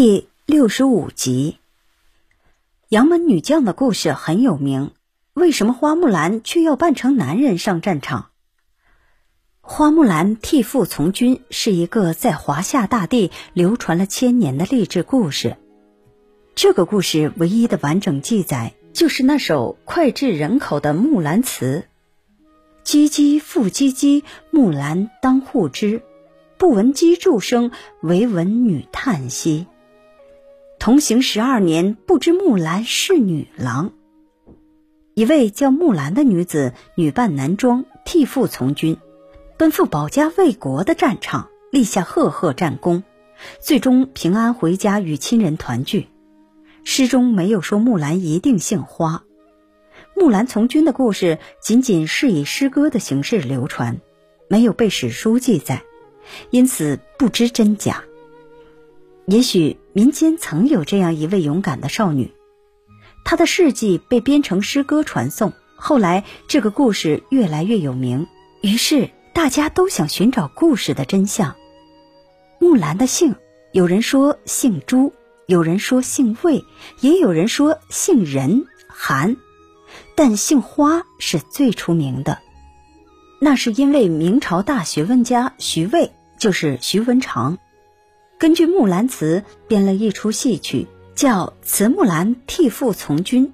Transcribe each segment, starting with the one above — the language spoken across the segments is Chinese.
第六十五集，杨门女将的故事很有名。为什么花木兰却要扮成男人上战场？花木兰替父从军是一个在华夏大地流传了千年的励志故事。这个故事唯一的完整记载，就是那首脍炙人口的《木兰辞》：“唧唧复唧唧，木兰当户织。不闻机杼声，惟闻女叹息。同行十二年，不知木兰是女郎。”一位叫木兰的女子，女扮男装，替父从军。奔赴保家卫国的战场，立下赫赫战功，最终平安回家与亲人团聚。诗中没有说木兰一定姓花。木兰从军的故事仅仅是以诗歌的形式流传，没有被史书记载，因此不知真假。也许民间曾有这样一位勇敢的少女，她的事迹被编成诗歌传颂，后来这个故事越来越有名，于是。大家都想寻找故事的真相。木兰的姓，有人说姓朱，有人说姓魏，也有人说姓任韩，但姓花是最出名的。那是因为明朝大学问家徐渭，就是徐文长，根据《木兰辞》编了一出戏曲，叫《慈木兰替父从军》，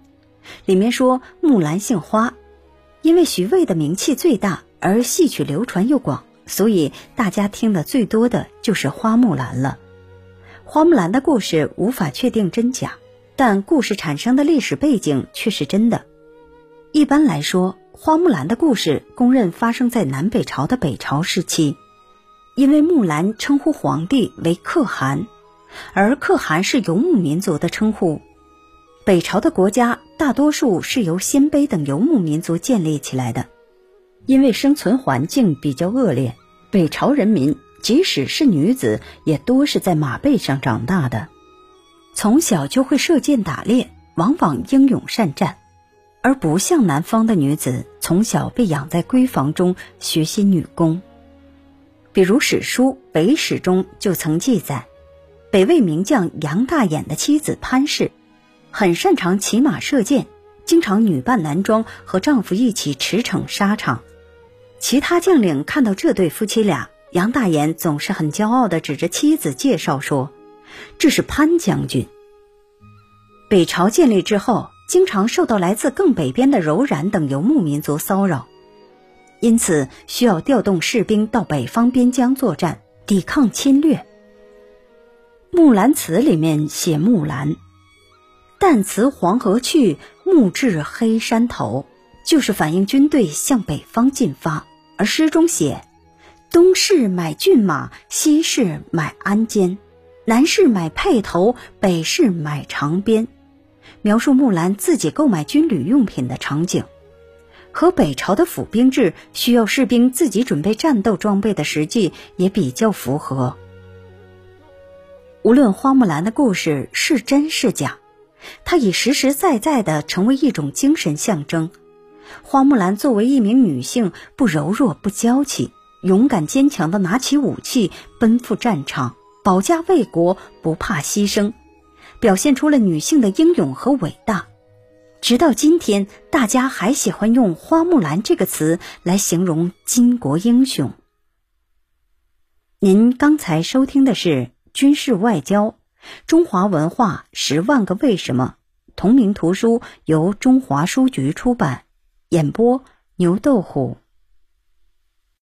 里面说木兰姓花，因为徐渭的名气最大。而戏曲流传又广，所以大家听的最多的就是花木兰了。花木兰的故事无法确定真假，但故事产生的历史背景却是真的。一般来说，花木兰的故事公认发生在南北朝的北朝时期，因为木兰称呼皇帝为可汗，而可汗是游牧民族的称呼。北朝的国家大多数是由鲜卑等游牧民族建立起来的。因为生存环境比较恶劣，北朝人民即使是女子，也多是在马背上长大的，从小就会射箭打猎，往往英勇善战，而不像南方的女子，从小被养在闺房中学习女工。比如史书《北史》中就曾记载，北魏名将杨大眼的妻子潘氏，很擅长骑马射箭，经常女扮男装和丈夫一起驰骋沙场。其他将领看到这对夫妻俩，杨大眼总是很骄傲地指着妻子介绍说：“这是潘将军。”北朝建立之后，经常受到来自更北边的柔然等游牧民族骚扰，因此需要调动士兵到北方边疆作战，抵抗侵略。《木兰辞》里面写木兰：“旦辞黄河去，暮至黑山头”，就是反映军队向北方进发。而诗中写：“东市买骏马，西市买鞍鞯，南市买辔头，北市买长鞭。”描述木兰自己购买军旅用品的场景，和北朝的府兵制需要士兵自己准备战斗装备的实际也比较符合。无论花木兰的故事是真是假，它已实实在在的成为一种精神象征。花木兰作为一名女性，不柔弱不娇气，勇敢坚强的拿起武器奔赴战场，保家卫国，不怕牺牲，表现出了女性的英勇和伟大。直到今天，大家还喜欢用“花木兰”这个词来形容巾帼英雄。您刚才收听的是《军事外交：中华文化十万个为什么》同名图书，由中华书局出版。演播：牛豆虎。